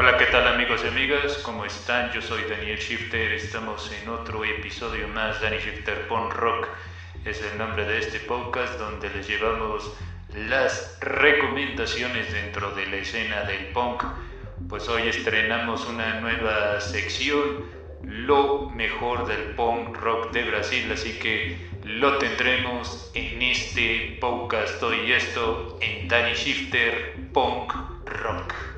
Hola, ¿qué tal amigos y amigas? ¿Cómo están? Yo soy Daniel Shifter, estamos en otro episodio más, Danny Shifter Punk Rock es el nombre de este podcast donde les llevamos las recomendaciones dentro de la escena del punk. Pues hoy estrenamos una nueva sección, lo mejor del punk rock de Brasil, así que lo tendremos en este podcast hoy esto en Danny Shifter Punk Rock.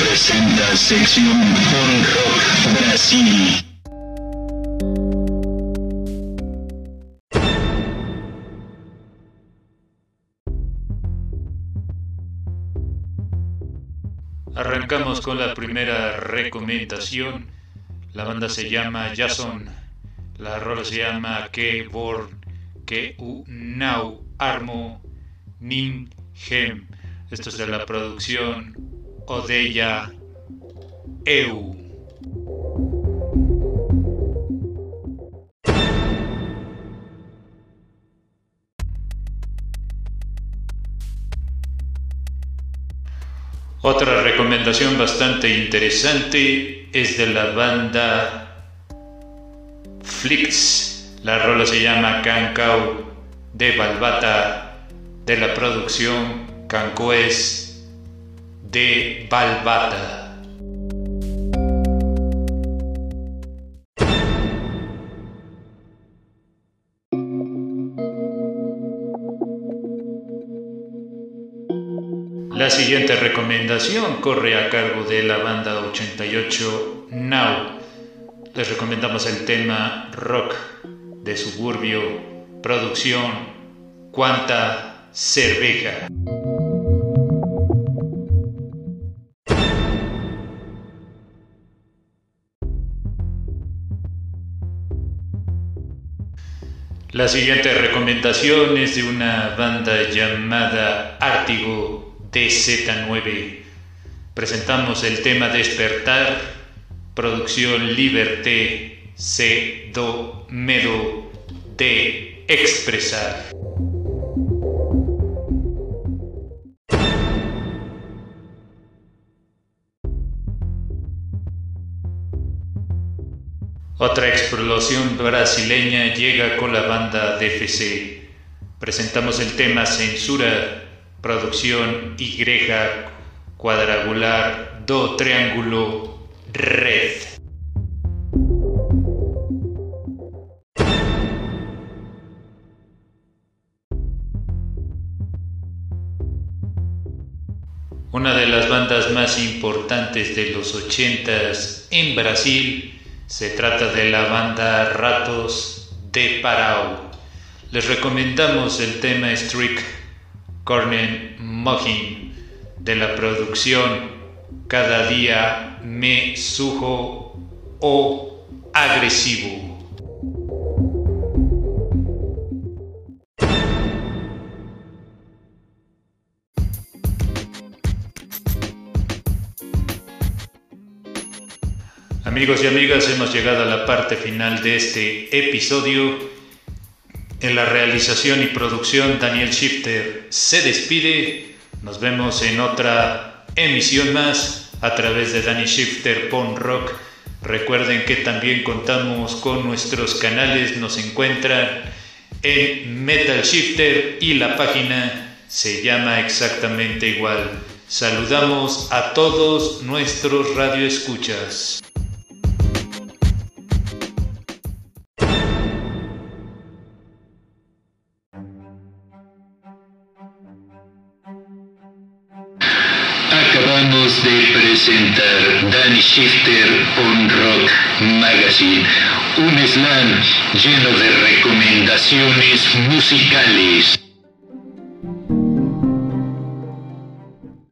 Presenta sección Brasil. Arrancamos con la primera recomendación. La banda se llama Jason. La rola se llama Que Born, Que U Now Armo Ning Hem. Esto es de la producción Odeya Eu. Otra recomendación bastante interesante es de la banda Flix. La rola se llama Cancao de Balbata de la producción Cancoes de Balbata. La siguiente recomendación corre a cargo de la banda 88 Now. Les recomendamos el tema rock de suburbio, producción, cuanta cerveja. La siguiente recomendación es de una banda llamada Ártigo DZ9. Presentamos el tema Despertar, producción Liberté, C, Do, Medo, de Expresar. Otra explosión brasileña llega con la banda DFC. Presentamos el tema Censura, producción Y, cuadrangular, do triángulo, red. Una de las bandas más importantes de los ochentas en Brasil se trata de la banda Ratos de Parao. Les recomendamos el tema Strict Corner Mocking de la producción Cada día me sujo o agresivo. Amigos y amigas, hemos llegado a la parte final de este episodio. En la realización y producción, Daniel Shifter se despide. Nos vemos en otra emisión más a través de Danny Shifter Pon Rock. Recuerden que también contamos con nuestros canales, nos encuentran en Metal Shifter y la página se llama exactamente igual. Saludamos a todos nuestros radioescuchas. Gustamos de presentar Danny Shifter on Rock Magazine, un slam lleno de recomendaciones musicales.